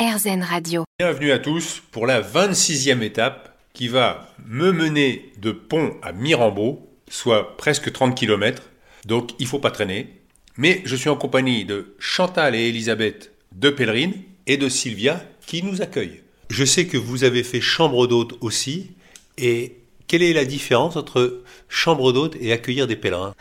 RZN Radio. Bienvenue à tous pour la 26e étape qui va me mener de Pont à Mirambeau, soit presque 30 km. Donc il faut pas traîner. Mais je suis en compagnie de Chantal et Elisabeth de Pèlerine et de Sylvia qui nous accueillent. Je sais que vous avez fait chambre d'hôte aussi. Et quelle est la différence entre chambre d'hôte et accueillir des pèlerins?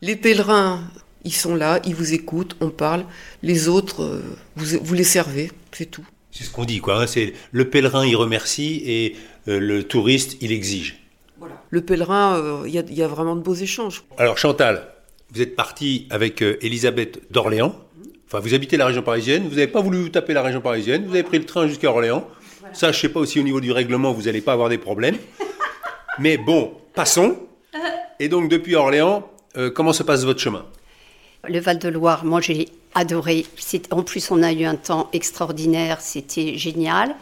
Les pèlerins, ils sont là, ils vous écoutent, on parle. Les autres, euh, vous, vous les servez, c'est tout. C'est ce qu'on dit, quoi. hein. C'est le pèlerin, il remercie et euh, le touriste, il exige. Le pèlerin, euh, il y, a- il y a vraiment de beaux échanges. Alors Chantal, vous êtes partie avec euh, Elisabeth d'Orléans. Enfin, vous habitez la région parisienne. Vous n'avez pas voulu vous taper la région parisienne. Vous avez pris le train jusqu'à Orléans. Ça, je sais pas aussi au niveau du règlement, vous n'allez pas avoir des problèmes. Mais bon, passons. Et donc depuis Orléans, euh, comment se passe votre chemin? Le Val-de-Loire, moi j'ai adoré. En plus, on a eu un temps extraordinaire, c'était génial.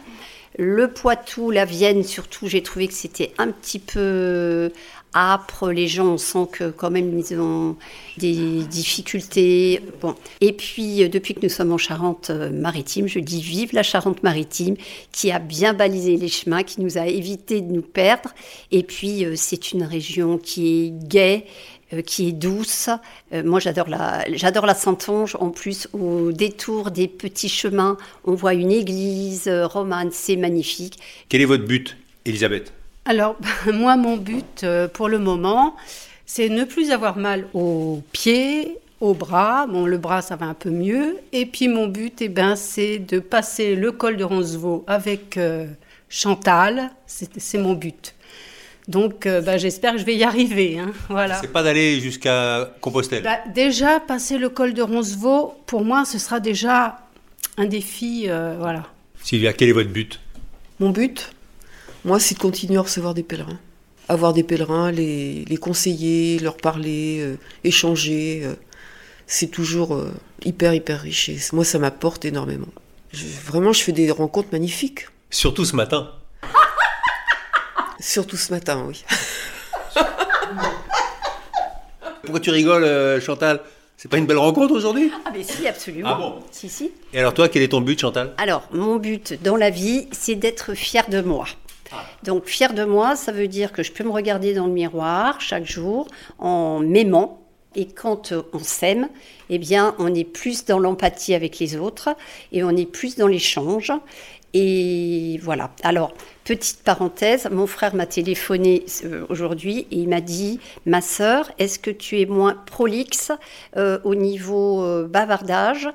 Le Poitou, la Vienne, surtout, j'ai trouvé que c'était un petit peu âpre. Les gens, on sent que quand même ils ont des difficultés. Bon. Et puis, euh, depuis que nous sommes en Charente-Maritime, je dis vive la Charente-Maritime, qui a bien balisé les chemins, qui nous a évité de nous perdre. Et puis, euh, c'est une région qui est gaie, qui est douce. Euh, moi, j'adore la, j'adore la Saintonge. En plus, au détour des petits chemins, on voit une église euh, romane. C'est magnifique. Quel est votre but, Elisabeth Alors, moi, mon but euh, pour le moment, c'est ne plus avoir mal aux pieds, aux bras. Bon, le bras, ça va un peu mieux. Et puis, mon but, eh ben, c'est de passer le col de Roncevaux avec euh, Chantal. C'est c'est mon but. Donc, euh, bah, j'espère que je vais y arriver. hein. Voilà. C'est pas d'aller jusqu'à Compostelle. Bah, déjà, passer le col de Roncevaux, pour moi, ce sera déjà un défi. euh, voilà. Sylvia, quel est votre but? Mon but, moi, c'est de continuer à recevoir des pèlerins. Avoir des pèlerins, les, les conseiller, leur parler, euh, échanger. euh, c'est toujours euh, hyper, hyper riche. Et moi, ça m'apporte énormément. Je- vraiment, je fais des rencontres magnifiques. Surtout ce matin. Surtout ce matin, oui. Pourquoi tu rigoles, euh, Chantal? C'est pas une belle rencontre aujourd'hui? Ah, mais si, absolument. Ah bon? Si, si. Et alors toi, quel est ton but, Chantal? Alors, mon but dans la vie, c'est d'être fier de moi. Donc, fier de moi, ça veut dire que je peux me regarder dans le miroir chaque jour en m'aimant. Et quand euh, on s'aime, eh bien, on est plus dans l'empathie avec les autres et on est plus dans l'échange. Et voilà. Alors, petite parenthèse, mon frère m'a téléphoné euh, aujourd'hui et il m'a dit Ma sœur, est-ce que tu es moins prolixe euh, au niveau euh, bavardage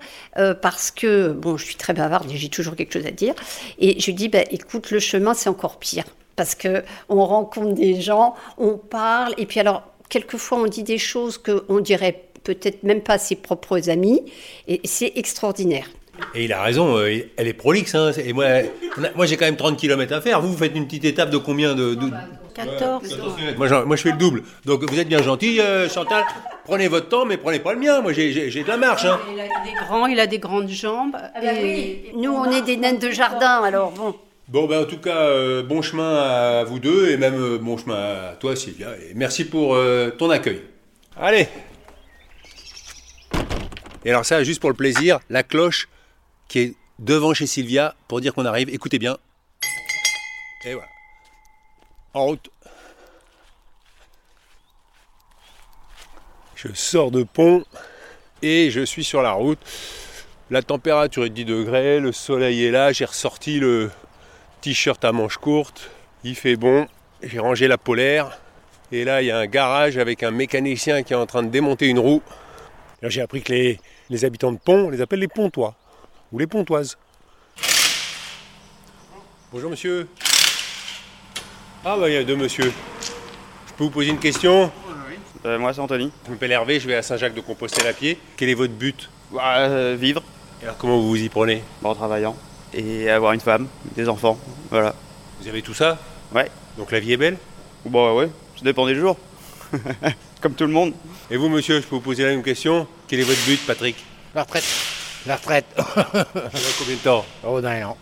Parce que, bon, je suis très bavarde et j'ai toujours quelque chose à dire. Et je lui dis bah, Écoute, le chemin, c'est encore pire. Parce que on rencontre des gens, on parle, et puis alors, quelquefois, on dit des choses qu'on dirait peut-être même pas à ses propres amis, et c'est extraordinaire. Et il a raison, euh, elle est prolixe. Hein, et moi, moi j'ai quand même 30 km à faire. Vous, vous faites une petite étape de combien de, de- 14. 14 kilomètres. moi, j'en- moi, je fais le double. Donc vous êtes bien gentil, euh, Chantal. Prenez votre temps, mais prenez pas le mien. Moi, j'ai- de la marche. Hein. Il a des grands, il a des grandes jambes. et- Nous, on est des naines de jardin, alors bon. Bon, ben, en tout cas, euh, bon chemin à vous deux et même euh, bon chemin à toi, Sylvia. Et merci pour euh, ton accueil. Allez Et alors, ça, juste pour le plaisir, la cloche qui est devant chez Sylvia pour dire qu'on arrive. Écoutez bien. Et voilà. En route. Je sors de pont et je suis sur la route. La température est de 10 degrés, le soleil est là, j'ai ressorti le t-shirt à manches courtes, il fait bon, j'ai rangé la polaire, et là il y a un garage avec un mécanicien qui est en train de démonter une roue. J'ai appris que les, les habitants de Pont, on les appelle les Pontois, ou les Pontoises. Bonjour monsieur. Ah bah il y a deux monsieur. Je peux vous poser une question Euh, moi, c'est Anthony. Je m'appelle Hervé, je vais à Saint-Jacques-de-Compostelle à pied. Quel est votre but? Bah, euh, vivre Et alors comment vous vous y prenez? En travaillant et avoir une femme, des enfants. Voilà. Vous avez tout ça? Ouais. Donc la vie est belle? Bah ouais, ça dépend des jours. Comme tout le monde. Et vous, monsieur, je peux vous poser la même question Quel est votre but, Patrick? La retraite. La retraite. Combien de temps? Oh, dans un an.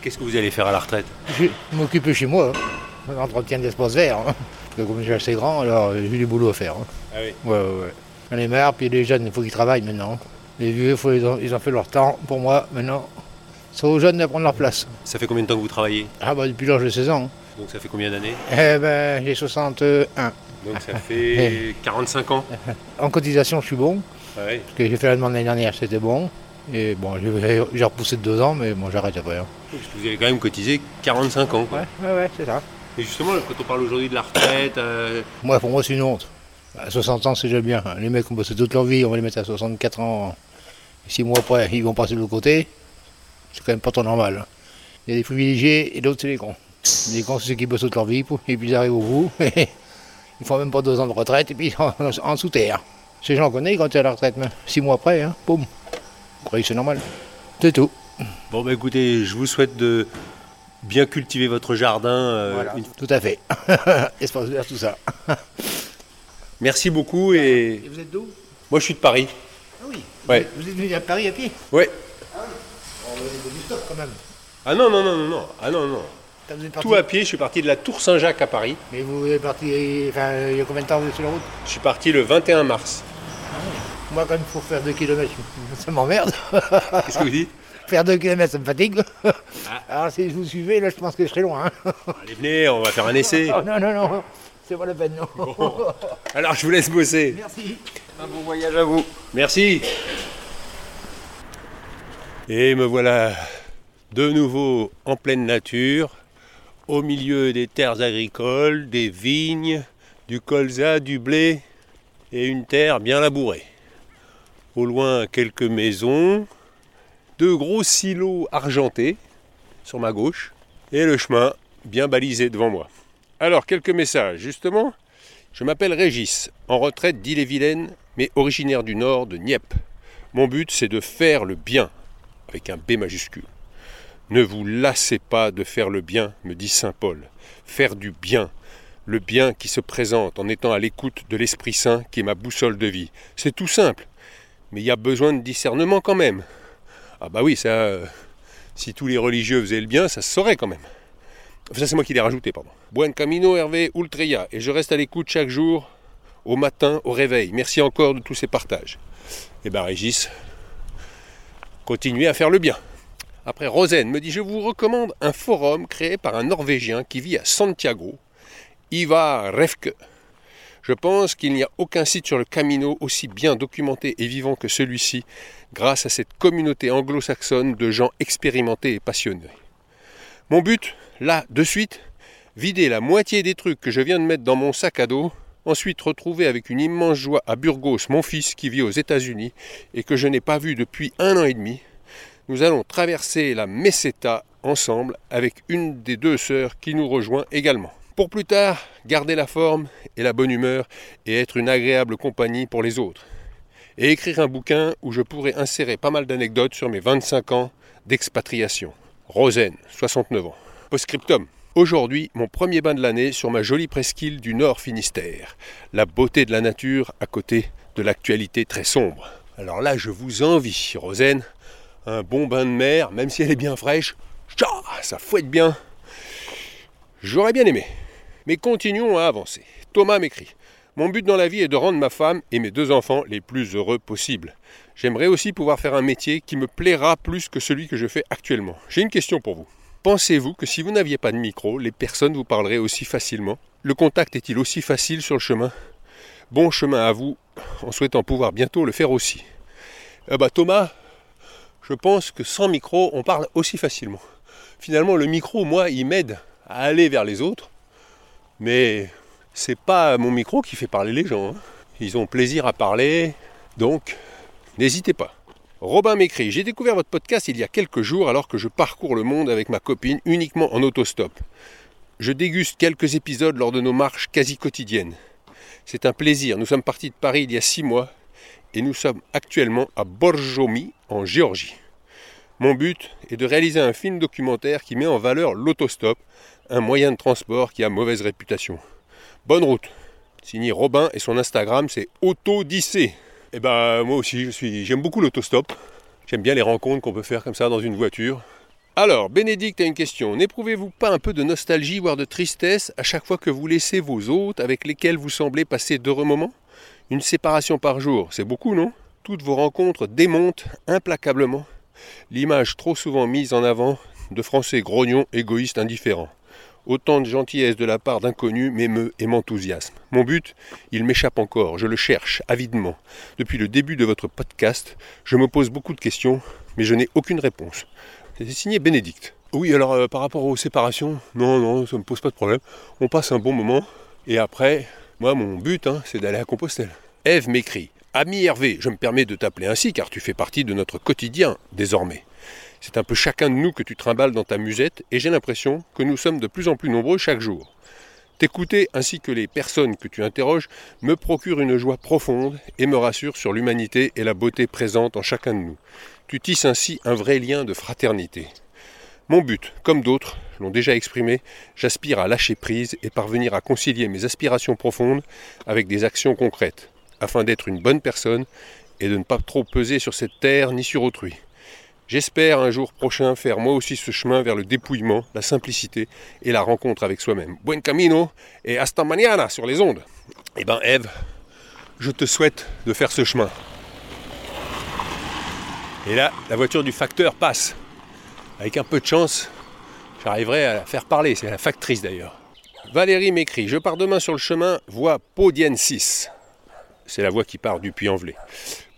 Qu'est-ce que vous allez faire à la retraite? Je m'occupe chez moi. hein. L'entretien de l'espace vert. hein. Comme je suis assez grand, alors euh, j'ai du boulot à faire. hein. Ah oui. Ouais, ouais, ouais. J'en ai marre, puis les jeunes, il faut qu'ils travaillent maintenant. Les vieux, faut, ils, ont, ils ont fait leur temps. Pour moi, maintenant, C'est aux jeunes de prendre leur place. Ça fait combien de temps que vous travaillez? Ah bah depuis l'âge de 16 ans. Donc ça fait combien d'années? Eh ben j'ai 61. Donc ça fait 45 ans? En cotisation je suis bon, Ouais. parce que j'ai fait la demande l'année dernière, c'était bon. Et bon, j'ai repoussé de deux ans, mais bon j'arrête après. hein. Parce que vous avez quand même cotisé 45 ans. Quoi. Ouais, ouais, ouais, c'est ça. Et justement, quand on parle aujourd'hui de la retraite, euh, Moi, pour moi, c'est une honte. À 60 ans, c'est déjà bien. Les mecs ont bossé toute leur vie, on va les mettre à 64 ans. Six mois après, ils vont passer de l'autre côté. C'est quand même pas trop normal. Il y a des privilégiés et d'autres, c'est les cons. Les cons, c'est ceux qui bossent toute leur vie, et puis ils arrivent au bout. Ils font même pas deux ans de retraite, et puis en, en sous terre. Ces gens connaissent quand es à la retraite, mais six mois après, hein, boum. Vous croyez que c'est normal? C'est tout. bon bah écoutez, je vous souhaite de bien cultiver votre jardin. euh, Voilà, une- tout à fait. Espace vert, tout ça. Merci beaucoup et Et vous êtes d'où? Moi je suis de Paris. Ah oui. Ouais. Vous êtes venu à Paris à pied? Ouais. On va du stock quand même. Ah non, non, non, non, non. Ah non, non. Tout à pied, je suis parti de la Tour Saint-Jacques à Paris. Mais vous êtes parti, enfin, il y a combien de temps vous êtes sur la route? Je suis parti le 21 mars. Moi, quand il faut faire 2 km, ça m'emmerde. Qu'est-ce que vous dites? Faire 2 km, ça me fatigue. Alors, si je vous suivais, là, je pense que je serai loin. hein. Allez, venez, on va faire un essai. Oh, non, non, non, c'est pas la peine, non. Alors je vous laisse bosser. Merci. Un bon voyage à vous. Merci. Et me voilà de nouveau en pleine nature, au milieu des terres agricoles, des vignes, du colza, du blé et une terre bien labourée. Au loin, quelques maisons, deux gros silos argentés sur ma gauche et le chemin bien balisé devant moi. Alors, quelques messages. Justement, je m'appelle Régis, en retraite d'Ille-et-Vilaine, mais originaire du nord de Nieppe. Mon but, c'est de faire le bien, avec un B majuscule. Ne vous lassez pas de faire le bien, me dit Saint Paul. Faire du bien, le bien qui se présente en étant à l'écoute de l'Esprit Saint qui est ma boussole de vie. C'est tout simple, mais il y a besoin de discernement quand même. Ah bah oui, ça, euh, si tous les religieux faisaient le bien, ça se saurait quand même. Ça c'est moi qui l'ai rajouté, pardon. Buen camino Hervé Ultreya, et je reste à l'écoute chaque jour, au matin, au réveil. Merci encore de tous ces partages. Et ben Régis, continuez à faire le bien. Après, Rosen me dit Je vous recommande un forum créé par un Norvégien qui vit à Santiago, Ivar Refke. Je pense qu'il n'y a aucun site sur le Camino aussi bien documenté et vivant que celui-ci, grâce à cette communauté anglo-saxonne de gens expérimentés et passionnés. Mon but, là, de suite, vider la moitié des trucs que je viens de mettre dans mon sac à dos, ensuite retrouver avec une immense joie à Burgos mon fils qui vit aux États-Unis et que je n'ai pas vu depuis un an et demi. Nous allons traverser la Meseta ensemble avec une des deux sœurs qui nous rejoint également. Pour plus tard, garder la forme et la bonne humeur et être une agréable compagnie pour les autres. Et écrire un bouquin où je pourrais insérer pas mal d'anecdotes sur mes 25 ans d'expatriation. Rosen, 69 ans. Postscriptum. Aujourd'hui, mon premier bain de l'année sur ma jolie presqu'île du Nord Finistère. La beauté de la nature à côté de l'actualité très sombre. Alors là, je vous envie, Rosen. Un bon bain de mer, même si elle est bien fraîche. Ça fouette bien. J'aurais bien aimé. Mais continuons à avancer. Thomas m'écrit. Mon but dans la vie est de rendre ma femme et mes deux enfants les plus heureux possibles. J'aimerais aussi pouvoir faire un métier qui me plaira plus que celui que je fais actuellement. J'ai une question pour vous. Pensez-vous que si vous n'aviez pas de micro, les personnes vous parleraient aussi facilement? Le contact est-il aussi facile sur le chemin? Bon chemin à vous, en souhaitant pouvoir bientôt le faire aussi. Bah Thomas, je pense que sans micro, on parle aussi facilement. Finalement, le micro, moi, il m'aide à aller vers les autres, mais c'est pas mon micro qui fait parler les gens. hein. Ils ont plaisir à parler, donc n'hésitez pas. Robin m'écrit J'ai découvert votre podcast il y a quelques jours alors que je parcours le monde avec ma copine uniquement en autostop. Je déguste quelques épisodes lors de nos marches quasi quotidiennes. C'est un plaisir. Nous sommes partis de Paris il y a six mois et nous sommes actuellement à Borjomi en Géorgie. Mon but est de réaliser un film documentaire qui met en valeur l'autostop, un moyen de transport qui a mauvaise réputation. Bonne route. Signé Robin et son Instagram c'est Autodicée. Et ben moi aussi je suis j'aime beaucoup l'autostop. J'aime bien les rencontres qu'on peut faire comme ça dans une voiture. Alors, Bénédicte a une question. N'éprouvez-vous pas un peu de nostalgie, voire de tristesse, à chaque fois que vous laissez vos hôtes avec lesquels vous semblez passer d'heureux moments? Une séparation par jour, c'est beaucoup, non? Toutes vos rencontres démontent implacablement. L'image trop souvent mise en avant de Français grognons, égoïstes, indifférents. Autant de gentillesse de la part d'inconnus m'émeut et m'enthousiasme. Mon but, il m'échappe encore, je le cherche avidement. Depuis le début de votre podcast, je me pose beaucoup de questions, mais je n'ai aucune réponse. C'est signé Bénédicte. Oui, alors euh, par rapport aux séparations, non, non, ça ne me pose pas de problème. On passe un bon moment, et après, moi, mon but, hein, c'est d'aller à Compostelle. Ève m'écrit Ami Hervé, je me permets de t'appeler ainsi car tu fais partie de notre quotidien désormais. C'est un peu chacun de nous que tu trimbales dans ta musette et j'ai l'impression que nous sommes de plus en plus nombreux chaque jour. T'écouter ainsi que les personnes que tu interroges me procure une joie profonde et me rassure sur l'humanité et la beauté présente en chacun de nous. Tu tisses ainsi un vrai lien de fraternité. Mon but, comme d'autres l'ont déjà exprimé, j'aspire à lâcher prise et parvenir à concilier mes aspirations profondes avec des actions concrètes, afin d'être une bonne personne et de ne pas trop peser sur cette terre ni sur autrui. J'espère un jour prochain faire moi aussi ce chemin vers le dépouillement, la simplicité et la rencontre avec soi-même. Buen camino et hasta mañana sur les ondes. Eh ben Eve, je te souhaite de faire ce chemin. Et là, la voiture du facteur passe. Avec un peu de chance, j'arriverai à la faire parler. C'est la factrice d'ailleurs. Valérie m'écrit Je pars demain sur le chemin, voie Podienne 6. C'est la voie qui part du Puy-en-Velay.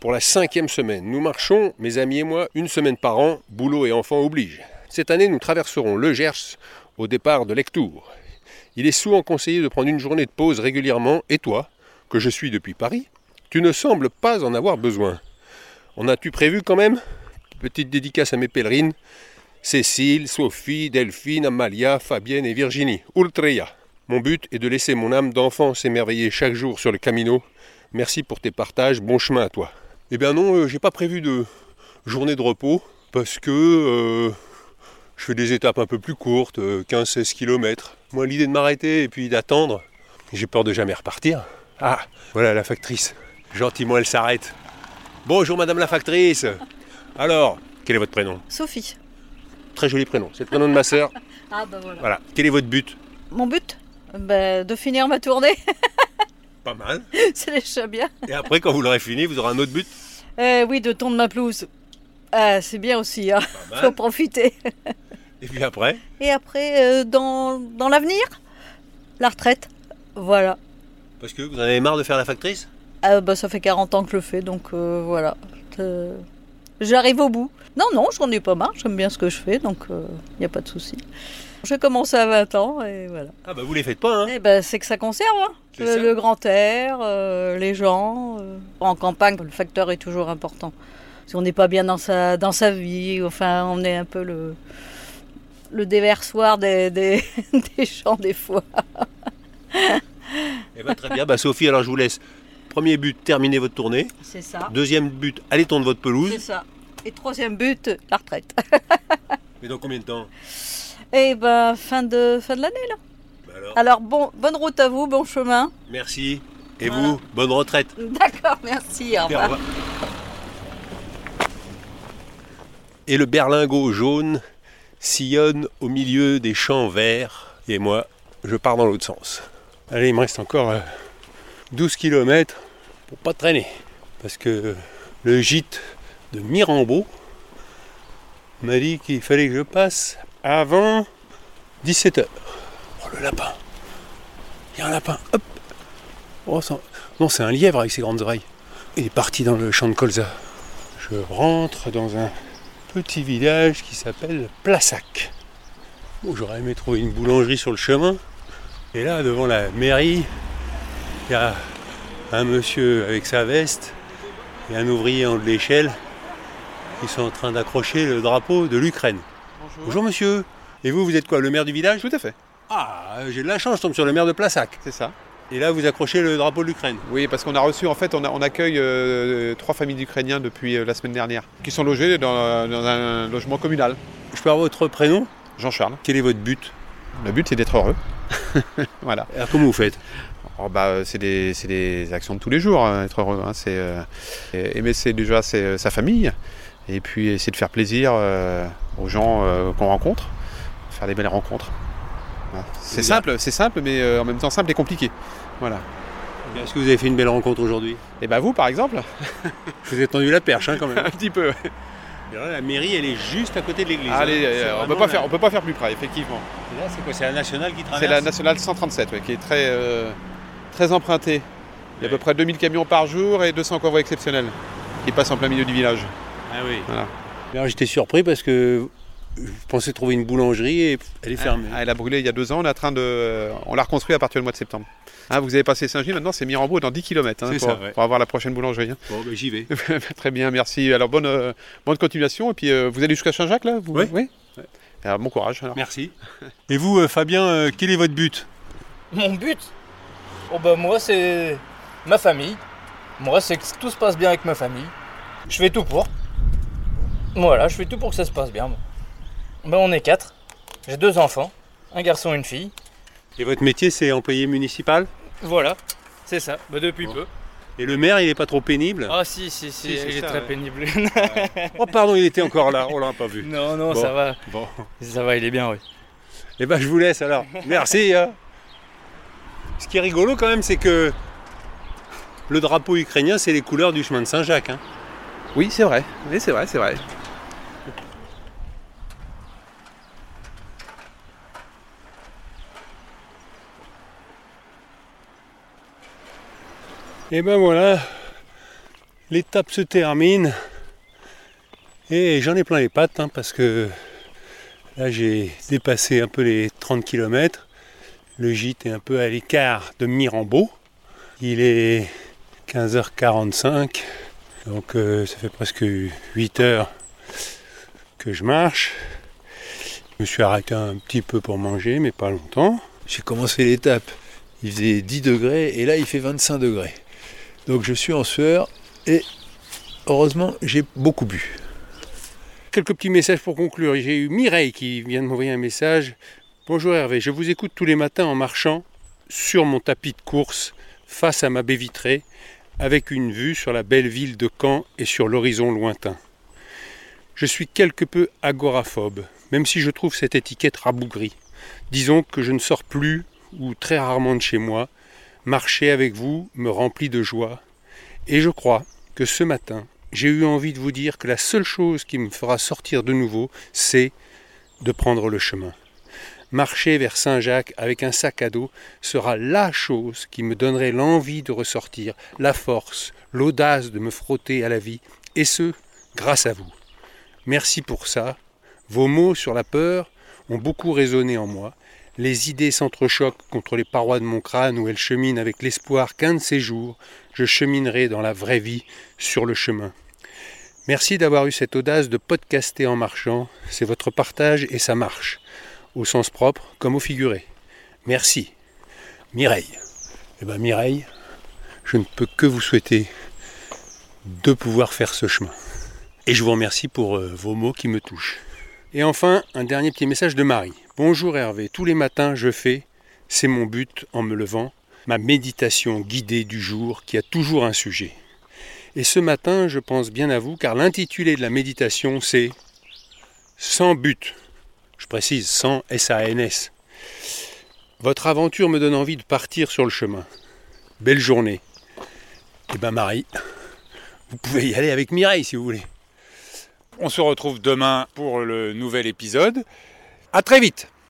Pour la cinquième semaine, nous marchons, mes amis et moi, une semaine par an, boulot et enfants obligent. Cette année, nous traverserons le Gers au départ de Lectour. Il est souvent conseillé de prendre une journée de pause régulièrement, et toi, que je suis depuis Paris, tu ne sembles pas en avoir besoin. En as-tu prévu quand même? Petite dédicace à mes pèlerines, Cécile, Sophie, Delphine, Amalia, Fabienne et Virginie, Ultreya. Mon but est de laisser mon âme d'enfant s'émerveiller chaque jour sur le Camino. Merci pour tes partages, bon chemin à toi. Eh bien non, euh, j'ai pas prévu de journée de repos parce que euh, je fais des étapes un peu plus courtes, 15-16 km. Moi l'idée de m'arrêter et puis d'attendre, j'ai peur de jamais repartir. Ah, voilà la factrice. Gentiment elle s'arrête. Bonjour madame la factrice. Alors, quel est votre prénom? Sophie. Très joli prénom, c'est le prénom de ma sœur. Ah bah voilà. Voilà, quel est votre but? Mon but? Ben, De finir ma tournée. Pas mal. C'est déjà bien. Et après, quand vous l'aurez fini, vous aurez un autre but Eh oui, de tondre ma pelouse. Ah, c'est bien aussi, hein. Faut profiter. Et puis après? Et après, euh, dans, dans l'avenir, la retraite. Voilà. Parce que vous en avez marre de faire la factrice? Ah, bah, ça fait 40 ans que je le fais, donc euh, voilà. Euh, J'arrive au bout. Non, non, j'en ai pas marre, j'aime bien ce que je fais, donc il n'y a pas de souci. J'ai commencé à 20 ans et voilà. Ah bah vous les faites pas, hein Eh ben, c'est que ça conserve, hein. C'est le, grand air, euh, les gens. euh. En campagne, le facteur est toujours important. Si on n'est pas bien dans sa, dans sa vie, enfin, on est un peu le, le déversoir des, des, des gens des fois. Eh ben très bien, bah Sophie, alors je vous laisse. Premier but, terminer votre tournée. C'est ça. Deuxième but, aller tondre votre C'est pelouse. ça. Et troisième but, la retraite. Mais dans combien de temps? Et ben, fin de, fin de l'année, là. Bah alors, Alors, bon, bonne route à vous, bon chemin. merci. Et Voilà. vous, bonne retraite. D'accord, merci. Au revoir. Et le berlingot jaune sillonne au milieu des champs verts. Et moi, je pars dans l'autre sens. Allez, il me reste encore euh, 12 km pour pas traîner. Parce que le gîte de Mirambeau m'a dit qu'il fallait que je passe avant 17h. Oh, le lapin. Il y a un lapin. Hop. Oh, Non, c'est un lièvre avec ses grandes oreilles. Il est parti dans le champ de colza. Je rentre dans un petit village qui s'appelle Plassac. J'aurais aimé trouver une boulangerie sur le chemin. Et là, devant la mairie, il y a un monsieur avec sa veste et un ouvrier en de l'échelle qui sont en train d'accrocher le drapeau de l'Ukraine. Bonjour. monsieur. Et vous, vous êtes quoi, le maire du village? Tout à fait, Ah, j'ai de la chance, je tombe sur le maire de Plassac. c'est ça. Et là, vous accrochez le drapeau de l'Ukraine. Oui, parce qu'on a reçu, en fait, on, a- on accueille euh, trois familles d'Ukrainiens depuis euh, la semaine dernière, qui sont logées dans, dans un logement communal. Je peux avoir votre prénom? Jean-Charles. Quel est votre but? Le but, c'est d'être heureux. voilà. Alors, comment vous faites? Oh, bah, euh, c'est des, actions de tous les jours, hein, être heureux. hein. C'est euh, aimer c'est déjà c'est, euh, sa famille, et puis essayer de faire plaisir euh, aux gens euh, qu'on rencontre, faire des belles rencontres. Voilà. C'est simple, c'est simple, mais euh, en même temps simple et compliqué. Voilà. Est-ce que vous avez fait une belle rencontre aujourd'hui? Et bah vous, par exemple, Je vous ai tendu la perche hein, quand même. un petit peu. là, la mairie, elle est juste à côté de l'église. Allez, hein. euh, on peut pas la- faire, on peut pas faire plus près, effectivement. Et Là, c'est quoi C'est la nationale qui traverse? C'est la nationale 137, ouais, qui est très, euh, très empruntée. Il y a à peu près 2000 camions par jour et 200 convois exceptionnels qui passent en plein milieu du village. Ah oui. Voilà. Alors j'étais surpris parce que je pensais trouver une boulangerie et elle est fermée. Ah, elle a brûlé il y a deux ans, on est en train de, on l'a reconstruit à partir du mois de septembre. Ah, vous avez passé Saint-Gilles, maintenant c'est Mirambeau dans 10 km C'est pour, ça, ouais. pour avoir la prochaine boulangerie. hein. Bon, ben, j'y vais. Très bien, merci. Alors bonne, euh, bonne continuation et puis euh, vous allez jusqu'à Saint-Jacques là vous... Oui. oui Alors, bon courage. Alors. Merci. Et vous, euh, Fabien, euh, quel est votre but? Mon but? Oh bah moi c'est ma famille. Moi c'est que tout se passe bien avec ma famille. Je fais tout pour. Voilà, je fais tout pour que ça se passe bien. Bah on est quatre. J'ai deux enfants, un garçon et une fille. Et votre métier, c'est employé municipal? Voilà, c'est ça. Bah depuis peu. Et le maire, il est pas trop pénible? Ah si si si, il est ça, très ouais. pénible. Oh pardon, il était encore là, on l'a pas vu. non non Bon. ça va, Bon. ça va, il est bien oui. Eh ben je vous laisse alors. Merci. hein. Ce qui est rigolo quand même, c'est que le drapeau ukrainien, c'est les couleurs du chemin de Saint-Jacques. hein. Oui, c'est vrai. Oui, c'est vrai, c'est vrai. Et ben voilà, l'étape se termine. Et j'en ai plein les pattes hein, parce que là j'ai dépassé un peu les 30 km. Le gîte est un peu à l'écart de Mirambeau. Il est 15h45, donc euh, ça fait presque 8 heures que je marche. Je me suis arrêté un petit peu pour manger, mais pas longtemps. J'ai commencé l'étape, il faisait 10 degrés et là il fait 25 degrés. Donc je suis en sueur et heureusement j'ai beaucoup bu. Quelques petits messages pour conclure. J'ai eu Mireille qui vient de m'envoyer un message. Bonjour Hervé, je vous écoute tous les matins en marchant sur mon tapis de course face à ma baie vitrée avec une vue sur la belle ville de Caen et sur l'horizon lointain. Je suis quelque peu agoraphobe, même si je trouve cette étiquette rabougrie. Disons que je ne sors plus ou très rarement de chez moi. Marcher avec vous me remplit de joie. Et je crois que ce matin, j'ai eu envie de vous dire que la seule chose qui me fera sortir de nouveau, c'est de prendre le chemin. Marcher vers Saint-Jacques avec un sac à dos sera la chose qui me donnerait l'envie de ressortir, la force, l'audace de me frotter à la vie, et ce, grâce à vous. Merci pour ça. Vos mots sur la peur ont beaucoup résonné en moi. Les idées s'entrechoquent contre les parois de mon crâne où elles cheminent avec l'espoir qu'un de ces jours, je cheminerai dans la vraie vie sur le chemin. Merci d'avoir eu cette audace de podcaster en marchant. C'est votre partage et ça marche, au sens propre comme au figuré. Merci. Mireille. Eh bien Mireille, je ne peux que vous souhaiter de pouvoir faire ce chemin. Et je vous remercie pour euh, vos mots qui me touchent. Et enfin, un dernier petit message de Marie. Bonjour Hervé, tous les matins je fais, c'est mon but en me levant, ma méditation guidée du jour qui a toujours un sujet. Et ce matin, je pense bien à vous car l'intitulé de la méditation c'est Sans but. Je précise, sans S-A-N-S. Votre aventure me donne envie de partir sur le chemin. Belle journée. Eh ben Marie, vous pouvez y aller avec Mireille si vous voulez. On se retrouve demain pour le nouvel épisode. À très vite